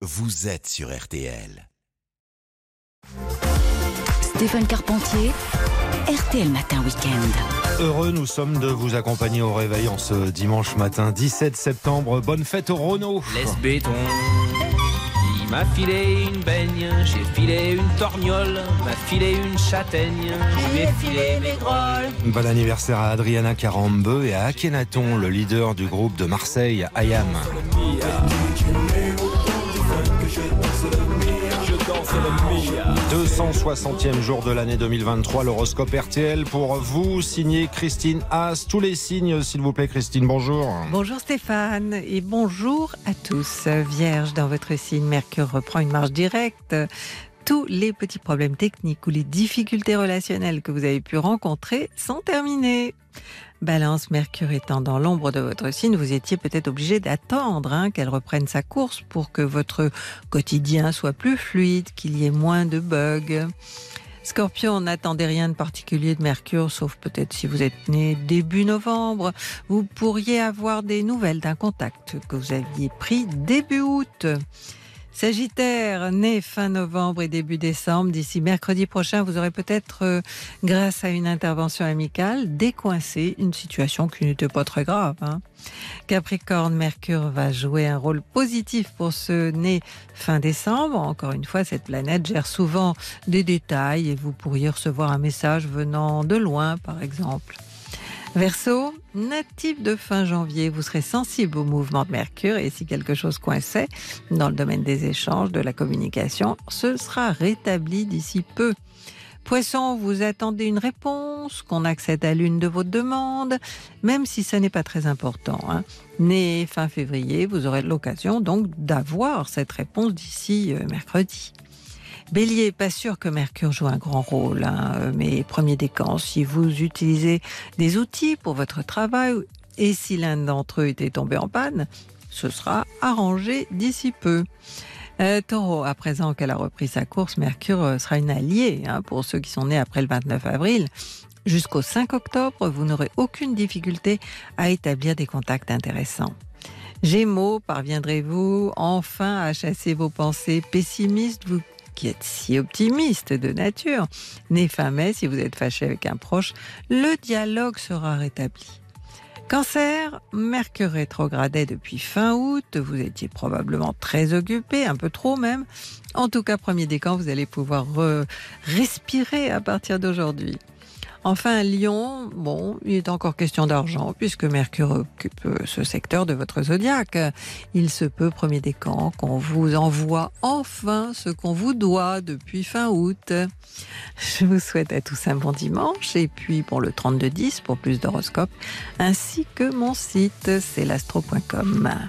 vous êtes sur RTL. Stéphane Carpentier, RTL Matin Week-end. Heureux nous sommes de vous accompagner au réveil en ce dimanche matin 17 septembre. Bonne fête au Renault. Laisse béton. Il m'a filé une baigne, j'ai filé une torgnole, m'a filé une châtaigne, je lui ai filé mes grolles. Bon anniversaire à Adriana Carambeu et à Akhenaton, le leader du groupe de Marseille, Ayam. 260e jour de l'année 2023, l'horoscope RTL pour vous, signé Christine Haas. Tous les signes, s'il vous plaît, Christine, bonjour. Bonjour Stéphane et bonjour à tous. Vierge, dans votre signe, Mercure reprend une marche directe. Tous les petits problèmes techniques ou les difficultés relationnelles que vous avez pu rencontrer sont terminés. Balance, Mercure étant dans l'ombre de votre signe, vous étiez peut-être obligé d'attendre hein, qu'elle reprenne sa course pour que votre quotidien soit plus fluide, qu'il y ait moins de bugs. Scorpion, n'attendez rien de particulier de Mercure, sauf peut-être si vous êtes né début novembre. Vous pourriez avoir des nouvelles d'un contact que vous aviez pris début août. Sagittaire, né fin novembre et début décembre, d'ici mercredi prochain, vous aurez peut-être, euh, grâce à une intervention amicale, décoincé une situation qui n'était pas très grave. Hein. Capricorne, Mercure va jouer un rôle positif pour ce né fin décembre. Encore une fois, cette planète gère souvent des détails et vous pourriez recevoir un message venant de loin, par exemple. Verseau, natif de fin janvier, vous serez sensible au mouvement de Mercure et si quelque chose coinçait dans le domaine des échanges, de la communication, ce sera rétabli d'ici peu. Poisson, vous attendez une réponse, qu'on accède à l'une de vos demandes, même si ce n'est pas très important. Hein. Né fin février, vous aurez l'occasion donc d'avoir cette réponse d'ici euh, mercredi. Bélier, pas sûr que Mercure joue un grand rôle, hein, euh, mais premier décan, si vous utilisez des outils pour votre travail et si l'un d'entre eux était tombé en panne, ce sera arrangé d'ici peu. Euh, taureau, à présent qu'elle a repris sa course, Mercure euh, sera une alliée hein, pour ceux qui sont nés après le 29 avril. Jusqu'au 5 octobre, vous n'aurez aucune difficulté à établir des contacts intéressants. Gémeaux, parviendrez-vous enfin à chasser vos pensées pessimistes? Qui êtes si optimiste de nature. Né fin mai, si vous êtes fâché avec un proche, le dialogue sera rétabli. Cancer, Mercure rétrogradait depuis fin août, vous étiez probablement très occupé, un peu trop même. En tout cas, premier décan, vous allez pouvoir respirer à partir d'aujourd'hui. Enfin, Lyon, bon, il est encore question d'argent puisque Mercure occupe euh, ce secteur de votre zodiaque. Il se peut, premier décan, qu'on vous envoie enfin ce qu'on vous doit depuis fin août. Je vous souhaite à tous un bon dimanche et puis pour le 3210 pour plus d'horoscopes ainsi que mon site, c'est l'astro.com.